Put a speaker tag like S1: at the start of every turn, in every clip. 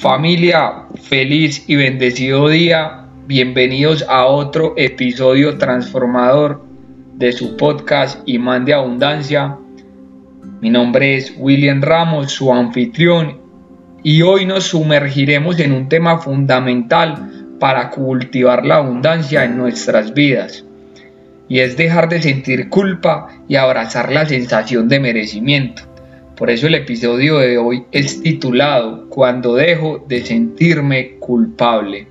S1: Familia, feliz y bendecido día. Bienvenidos a otro episodio transformador de su podcast Imán de Abundancia. Mi nombre es William Ramos, su anfitrión, y hoy nos sumergiremos en un tema fundamental para cultivar la abundancia en nuestras vidas. Y es dejar de sentir culpa y abrazar la sensación de merecimiento. Por eso el episodio de hoy es titulado Cuando dejo de sentirme culpable.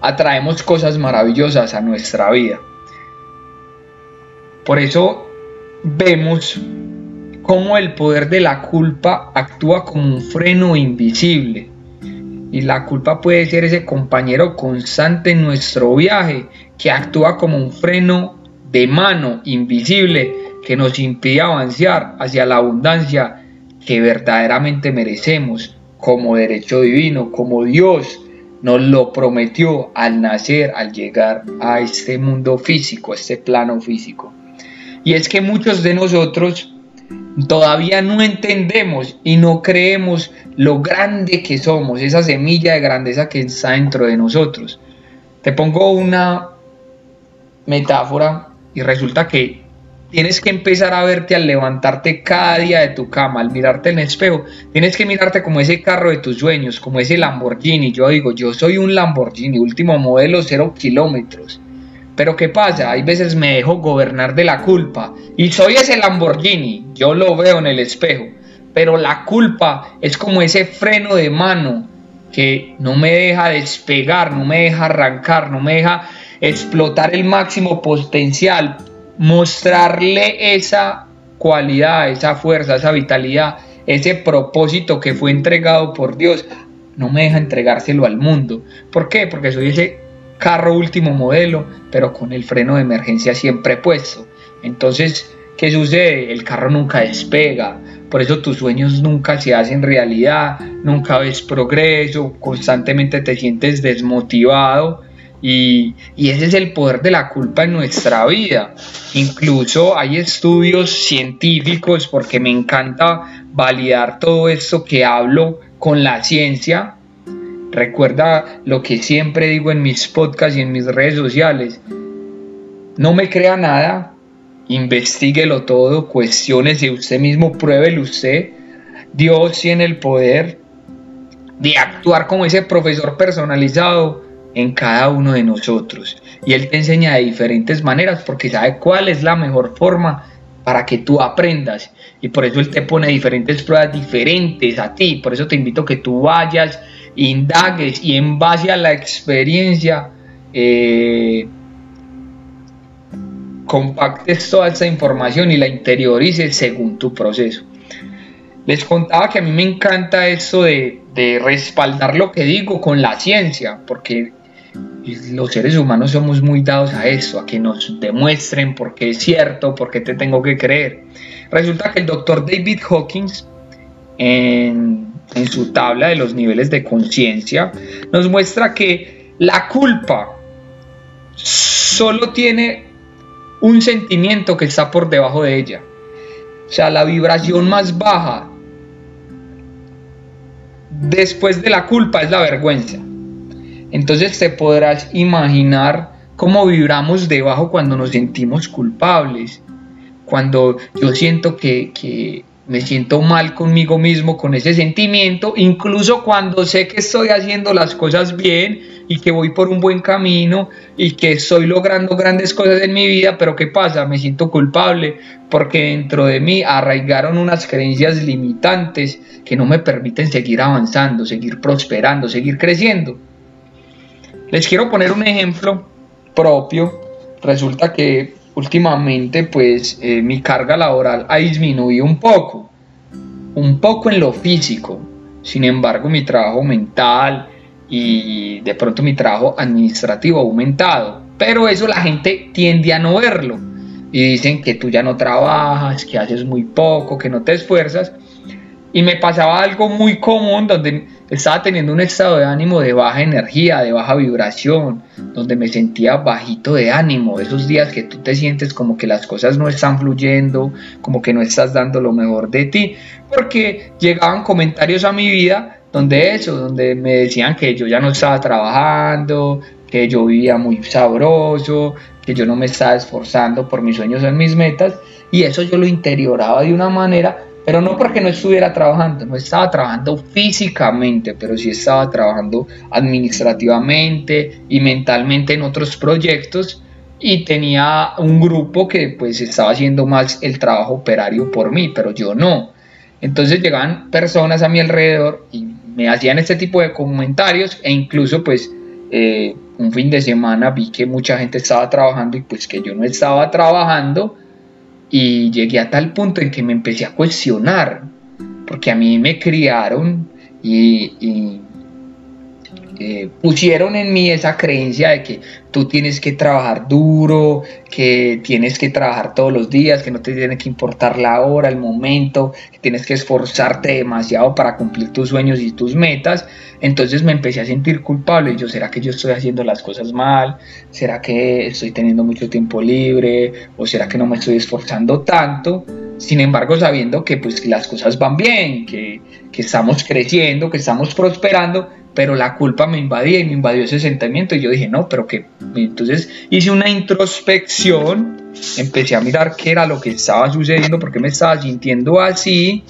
S1: Atraemos cosas maravillosas a nuestra vida. Por eso vemos cómo el poder de la culpa actúa como un freno invisible. Y la culpa puede ser ese compañero constante en nuestro viaje que actúa como un freno de mano invisible que nos impide avanzar hacia la abundancia que verdaderamente merecemos como derecho divino, como Dios nos lo prometió al nacer, al llegar a este mundo físico, a este plano físico. Y es que muchos de nosotros todavía no entendemos y no creemos lo grande que somos, esa semilla de grandeza que está dentro de nosotros. Te pongo una metáfora y resulta que tienes que empezar a verte al levantarte cada día de tu cama, al mirarte en el espejo, tienes que mirarte como ese carro de tus sueños, como ese Lamborghini. Yo digo, yo soy un Lamborghini, último modelo, cero kilómetros. Pero ¿qué pasa? Hay veces me dejo gobernar de la culpa y soy ese Lamborghini, yo lo veo en el espejo. Pero la culpa es como ese freno de mano que no me deja despegar, no me deja arrancar, no me deja explotar el máximo potencial mostrarle esa cualidad, esa fuerza, esa vitalidad, ese propósito que fue entregado por Dios, no me deja entregárselo al mundo. ¿Por qué? Porque soy ese carro último modelo, pero con el freno de emergencia siempre puesto. Entonces, ¿qué sucede? El carro nunca despega, por eso tus sueños nunca se hacen realidad, nunca ves progreso, constantemente te sientes desmotivado y, ese es el poder de la culpa en nuestra vida. Incluso hay estudios científicos, porque me encanta validar todo esto que hablo con la ciencia. Recuerda lo que siempre digo en mis podcasts y en mis redes sociales. No me crea nada, investiguelo todo, cuestiones y usted mismo, pruébelo usted. Dios tiene el poder de actuar como ese profesor personalizado en cada uno de nosotros. Y Él te enseña de diferentes maneras porque sabe cuál es la mejor forma para que tú aprendas. Y por eso Él te pone diferentes pruebas diferentes a ti. Por eso te invito que tú vayas, indagues y en base a la experiencia eh, compactes toda esta información y la interiorices según tu proceso. Les contaba que a mí me encanta esto de, de respaldar lo que digo con la ciencia, porque los seres humanos somos muy dados a eso, a que nos demuestren por qué es cierto, por qué te tengo que creer. Resulta que el doctor David Hawkins, en, en su tabla de los niveles de conciencia, nos muestra que la culpa solo tiene un sentimiento que está por debajo de ella. O sea, la vibración más baja después de la culpa es la vergüenza. Entonces te podrás imaginar cómo vibramos debajo cuando nos sentimos culpables, cuando yo siento que, me siento mal conmigo mismo con ese sentimiento, incluso cuando sé que estoy haciendo las cosas bien y que voy por un buen camino y que estoy logrando grandes cosas en mi vida, pero ¿qué pasa? Me siento culpable porque dentro de mí arraigaron unas creencias limitantes que no me permiten seguir avanzando, seguir prosperando, seguir creciendo. Les quiero poner un ejemplo propio. Resulta que últimamente pues eh, mi carga laboral ha disminuido un poco, un poco en lo físico. Sin embargo, mi trabajo mental y de pronto mi trabajo administrativo ha aumentado. Pero eso la gente tiende a no verlo. Y dicen que tú ya no trabajas, que haces muy poco, que no te esfuerzas. Y me pasaba algo muy común donde estaba teniendo un estado de ánimo de baja energía, de baja vibración, donde me sentía bajito de ánimo, esos días que tú te sientes como que las cosas no están fluyendo, como que no estás dando lo mejor de ti, porque llegaban comentarios a mi vida donde eso, donde me decían que yo ya no estaba trabajando, que yo vivía muy sabroso, que yo no me estaba esforzando por mis sueños en mis metas, y eso yo lo interioraba de una manera, pero no porque no estuviera trabajando, no estaba trabajando físicamente, pero sí estaba trabajando administrativamente y mentalmente en otros proyectos y tenía un grupo que pues estaba haciendo más el trabajo operario por mí, pero yo no. Entonces llegaban personas a mi alrededor y me hacían este tipo de comentarios e incluso pues eh, un fin de semana vi que mucha gente estaba trabajando y pues que yo no estaba trabajando y llegué a tal punto en que me empecé a cuestionar porque a mí me criaron y eh, pusieron en mí esa creencia de que tú tienes que trabajar duro, que tienes que trabajar todos los días, que no te tiene que importar la hora, el momento, que tienes que esforzarte demasiado para cumplir tus sueños y tus metas. Entonces me empecé a sentir culpable. Yo, ¿será que yo estoy haciendo las cosas mal? ¿Será que estoy teniendo mucho tiempo libre? ¿O será que no me estoy esforzando tanto? Sin embargo, sabiendo que pues las cosas van bien, que, que estamos creciendo, que estamos prosperando, pero la culpa me invadía y me invadió ese sentimiento y yo dije, no, pero que entonces hice una introspección, empecé a mirar qué era lo que estaba sucediendo, porque me estaba sintiendo así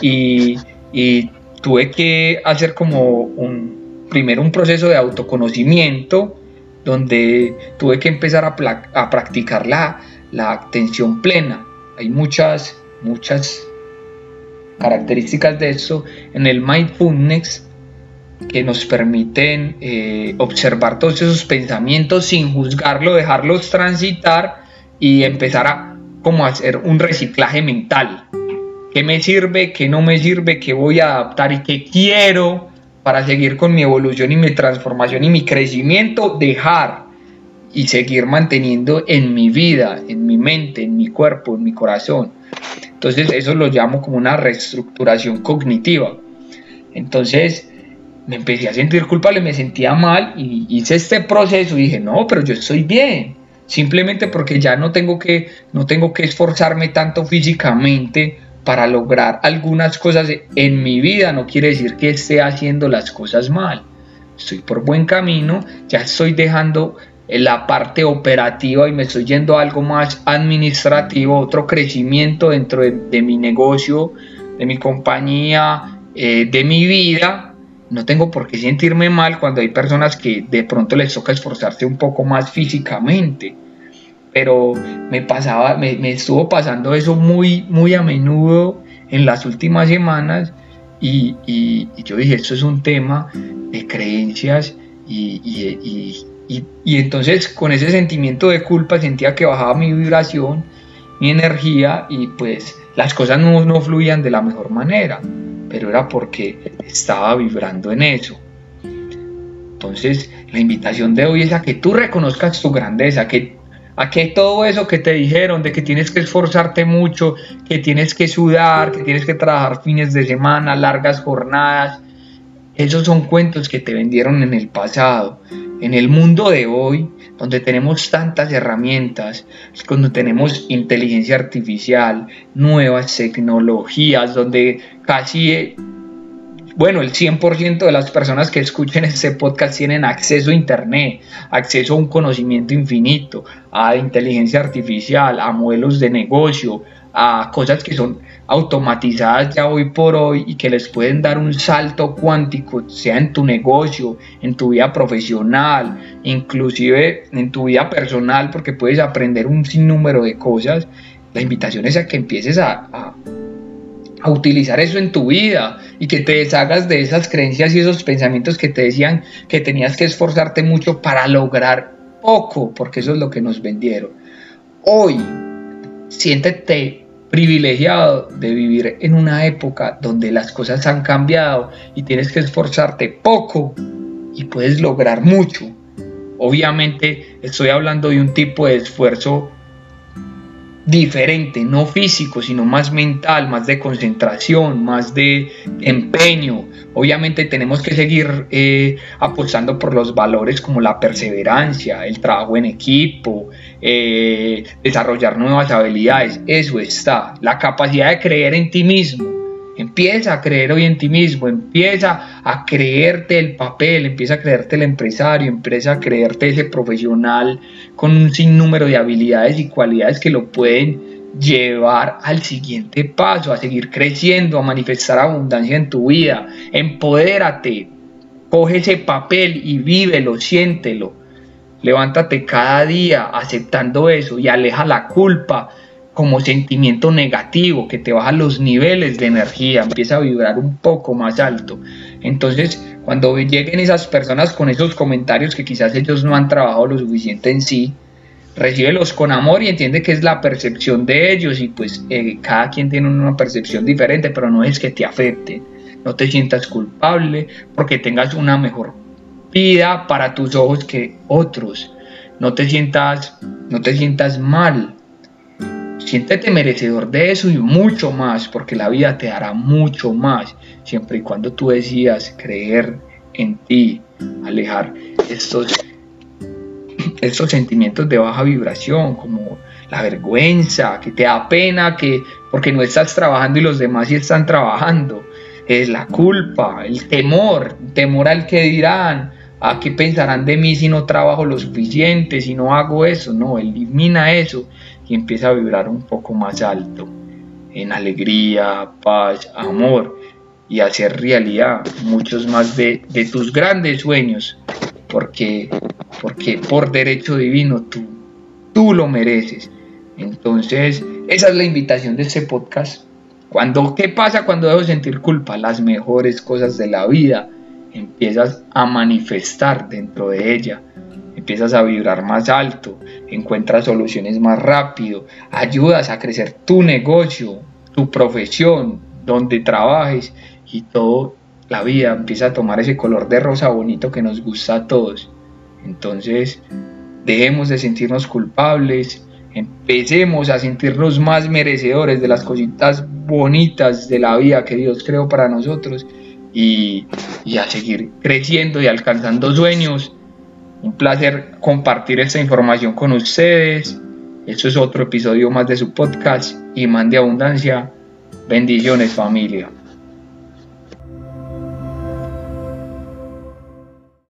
S1: y, y tuve que hacer como un, primero un proceso de autoconocimiento donde tuve que empezar a, a practicar la, la atención plena. Hay muchas, muchas características de eso en el mindfulness que nos permiten eh, observar todos esos pensamientos sin juzgarlo, dejarlos transitar y empezar a como hacer un reciclaje mental. ¿Qué me sirve? ¿Qué no me sirve? ¿Qué voy a adaptar y qué quiero para seguir con mi evolución y mi transformación y mi crecimiento? Dejar y seguir manteniendo en mi vida, en mi mente, en mi cuerpo, en mi corazón. Entonces eso lo llamo como una reestructuración cognitiva. Entonces, me empecé a sentir culpable, me sentía mal y hice este proceso y dije, no, pero yo estoy bien. Simplemente porque ya no tengo que, no tengo que esforzarme tanto físicamente para lograr algunas cosas en mi vida, no quiere decir que esté haciendo las cosas mal. Estoy por buen camino, ya estoy dejando la parte operativa y me estoy yendo a algo más administrativo, otro crecimiento dentro de, mi negocio, de mi compañía, eh, de mi vida, no tengo por qué sentirme mal cuando hay personas que de pronto les toca esforzarse un poco más físicamente. Pero me pasaba, me, estuvo pasando eso muy, muy a menudo en las últimas semanas y, yo dije, esto es un tema de creencias y, y, entonces con ese sentimiento de culpa sentía que bajaba mi vibración, mi energía y pues las cosas no, no fluían de la mejor manera pero era porque estaba vibrando en eso. Entonces, la invitación de hoy es a que tú reconozcas tu grandeza, que, a que todo eso que te dijeron de que tienes que esforzarte mucho, que tienes que sudar, que tienes que trabajar fines de semana, largas jornadas, esos son cuentos que te vendieron en el pasado. En el mundo de hoy, donde tenemos tantas herramientas, cuando tenemos inteligencia artificial, nuevas tecnologías, donde casi, bueno, el 100% de las personas que escuchen este podcast tienen acceso a Internet, acceso a un conocimiento infinito, a inteligencia artificial, a modelos de negocio, a cosas que son automatizadas ya hoy por hoy y que les pueden dar un salto cuántico, sea en tu negocio, en tu vida profesional, inclusive en tu vida personal, porque puedes aprender un sinnúmero de cosas. La invitación es a que empieces a, a, a utilizar eso en tu vida y que te deshagas de esas creencias y esos pensamientos que te decían que tenías que esforzarte mucho para lograr poco, porque eso es lo que nos vendieron. Hoy, siéntete privilegiado de vivir en una época donde las cosas han cambiado y tienes que esforzarte poco y puedes lograr mucho. Obviamente estoy hablando de un tipo de esfuerzo diferente, no físico, sino más mental, más de concentración, más de empeño. Obviamente tenemos que seguir eh, apostando por los valores como la perseverancia, el trabajo en equipo, eh, desarrollar nuevas habilidades, eso está. La capacidad de creer en ti mismo Empieza a creer hoy en ti mismo, empieza a creerte el papel, empieza a creerte el empresario, empieza a creerte ese profesional con un sinnúmero de habilidades y cualidades que lo pueden llevar al siguiente paso, a seguir creciendo, a manifestar abundancia en tu vida. Empodérate, coge ese papel y vívelo, siéntelo. Levántate cada día aceptando eso y aleja la culpa, como sentimiento negativo que te baja los niveles de energía, empieza a vibrar un poco más alto. Entonces, cuando lleguen esas personas con esos comentarios que quizás ellos no han trabajado lo suficiente en sí, recíbelos con amor y entiende que es la percepción de ellos y pues eh, cada quien tiene una percepción diferente, pero no es que te afecte. No te sientas culpable porque tengas una mejor vida para tus ojos que otros. No te sientas, no te sientas mal Siéntete merecedor de eso y mucho más, porque la vida te dará mucho más, siempre y cuando tú decidas creer en ti, alejar estos, estos sentimientos de baja vibración, como la vergüenza, que te da pena, que porque no estás trabajando y los demás sí están trabajando, es la culpa, el temor, temor al que dirán, a qué pensarán de mí si no trabajo lo suficiente, si no hago eso, no, elimina eso y empieza a vibrar un poco más alto, en alegría, paz, amor y hacer realidad muchos más de, tus grandes sueños, porque, porque por derecho divino tú, tú lo mereces. Entonces, esa es la invitación de este podcast. Cuando, ¿Qué pasa cuando debo sentir culpa? Las mejores cosas de la vida empiezas a manifestar dentro de ella empiezas a vibrar más alto, encuentras soluciones más rápido, ayudas a crecer tu negocio, tu profesión, donde trabajes y todo la vida empieza a tomar ese color de rosa bonito que nos gusta a todos. Entonces, dejemos de sentirnos culpables, empecemos a sentirnos más merecedores de las cositas bonitas de la vida que Dios creó para nosotros y, y a seguir creciendo y alcanzando sueños un placer compartir esta información con ustedes. Esto es otro episodio más de su podcast, y de Abundancia. Bendiciones familia.